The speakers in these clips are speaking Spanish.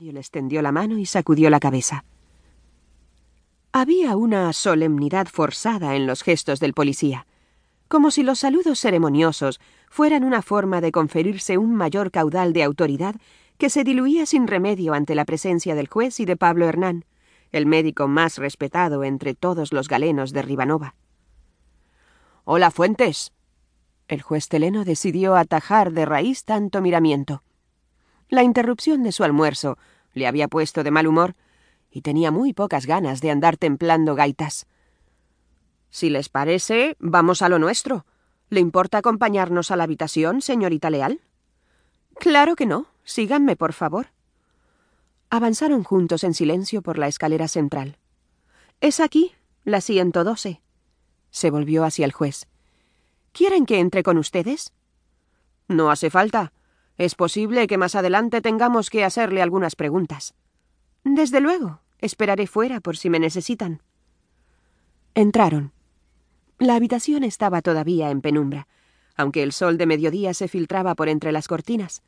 comisario le extendió la mano y sacudió la cabeza. Había una solemnidad forzada en los gestos del policía, como si los saludos ceremoniosos fueran una forma de conferirse un mayor caudal de autoridad que se diluía sin remedio ante la presencia del juez y de Pablo Hernán, el médico más respetado entre todos los galenos de Ribanova. Hola, Fuentes. El juez teleno decidió atajar de raíz tanto miramiento. La interrupción de su almuerzo le había puesto de mal humor y tenía muy pocas ganas de andar templando gaitas. Si les parece, vamos a lo nuestro. ¿Le importa acompañarnos a la habitación, señorita Leal? Claro que no. Síganme, por favor. Avanzaron juntos en silencio por la escalera central. Es aquí, la 112. Se volvió hacia el juez. ¿Quieren que entre con ustedes? No hace falta. Es posible que más adelante tengamos que hacerle algunas preguntas. Desde luego. Esperaré fuera por si me necesitan. Entraron. La habitación estaba todavía en penumbra, aunque el sol de mediodía se filtraba por entre las cortinas.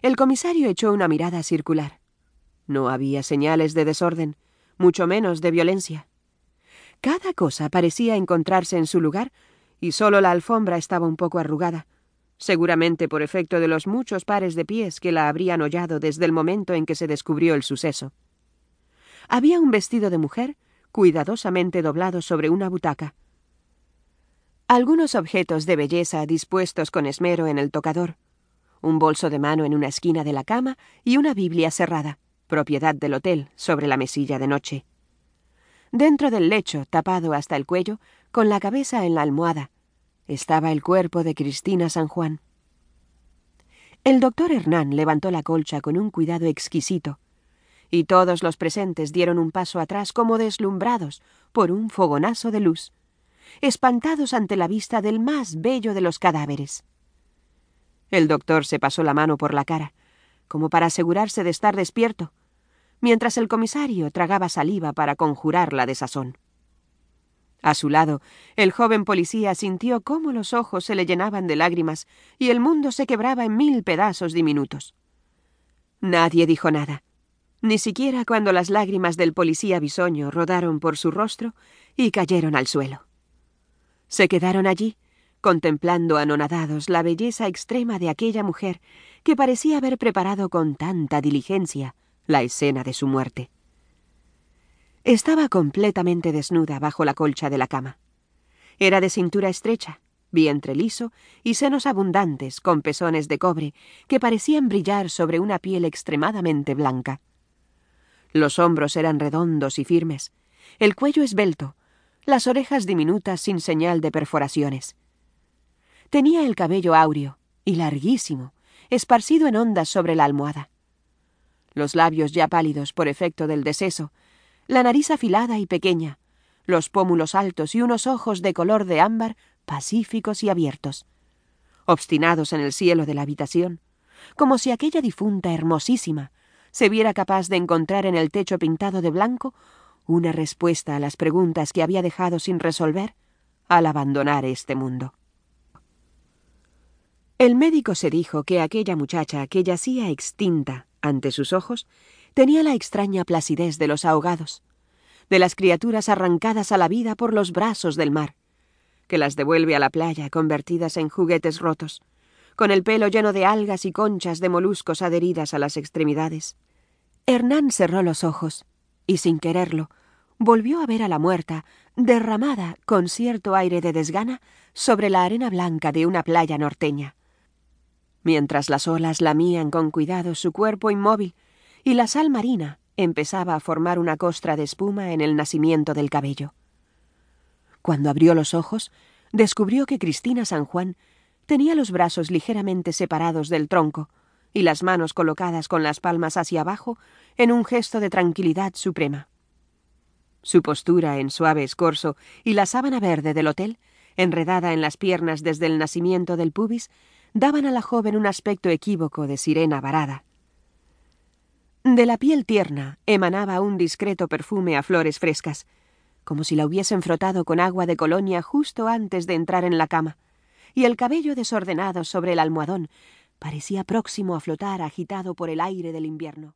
El comisario echó una mirada circular. No había señales de desorden, mucho menos de violencia. Cada cosa parecía encontrarse en su lugar y solo la alfombra estaba un poco arrugada, seguramente por efecto de los muchos pares de pies que la habrían hollado desde el momento en que se descubrió el suceso. Había un vestido de mujer cuidadosamente doblado sobre una butaca. Algunos objetos de belleza dispuestos con esmero en el tocador, un bolso de mano en una esquina de la cama y una Biblia cerrada, propiedad del hotel, sobre la mesilla de noche. Dentro del lecho, tapado hasta el cuello, con la cabeza en la almohada, estaba el cuerpo de Cristina San Juan. El doctor Hernán levantó la colcha con un cuidado exquisito, y todos los presentes dieron un paso atrás como deslumbrados por un fogonazo de luz, espantados ante la vista del más bello de los cadáveres. El doctor se pasó la mano por la cara, como para asegurarse de estar despierto, mientras el comisario tragaba saliva para conjurar la desazón. A su lado, el joven policía sintió cómo los ojos se le llenaban de lágrimas y el mundo se quebraba en mil pedazos diminutos. Nadie dijo nada, ni siquiera cuando las lágrimas del policía bisoño rodaron por su rostro y cayeron al suelo. Se quedaron allí, contemplando anonadados la belleza extrema de aquella mujer que parecía haber preparado con tanta diligencia la escena de su muerte. Estaba completamente desnuda bajo la colcha de la cama. Era de cintura estrecha, vientre liso y senos abundantes con pezones de cobre que parecían brillar sobre una piel extremadamente blanca. Los hombros eran redondos y firmes, el cuello esbelto, las orejas diminutas sin señal de perforaciones. Tenía el cabello áureo y larguísimo, esparcido en ondas sobre la almohada. Los labios ya pálidos por efecto del deseso la nariz afilada y pequeña, los pómulos altos y unos ojos de color de ámbar pacíficos y abiertos, obstinados en el cielo de la habitación, como si aquella difunta hermosísima se viera capaz de encontrar en el techo pintado de blanco una respuesta a las preguntas que había dejado sin resolver al abandonar este mundo. El médico se dijo que aquella muchacha que yacía extinta ante sus ojos tenía la extraña placidez de los ahogados, de las criaturas arrancadas a la vida por los brazos del mar, que las devuelve a la playa convertidas en juguetes rotos, con el pelo lleno de algas y conchas de moluscos adheridas a las extremidades. Hernán cerró los ojos y, sin quererlo, volvió a ver a la muerta, derramada con cierto aire de desgana sobre la arena blanca de una playa norteña. Mientras las olas lamían con cuidado su cuerpo inmóvil, y la sal marina empezaba a formar una costra de espuma en el nacimiento del cabello. Cuando abrió los ojos, descubrió que Cristina San Juan tenía los brazos ligeramente separados del tronco y las manos colocadas con las palmas hacia abajo en un gesto de tranquilidad suprema. Su postura en suave escorzo y la sábana verde del hotel, enredada en las piernas desde el nacimiento del pubis, daban a la joven un aspecto equívoco de sirena varada. De la piel tierna emanaba un discreto perfume a flores frescas, como si la hubiesen frotado con agua de colonia justo antes de entrar en la cama, y el cabello desordenado sobre el almohadón parecía próximo a flotar agitado por el aire del invierno.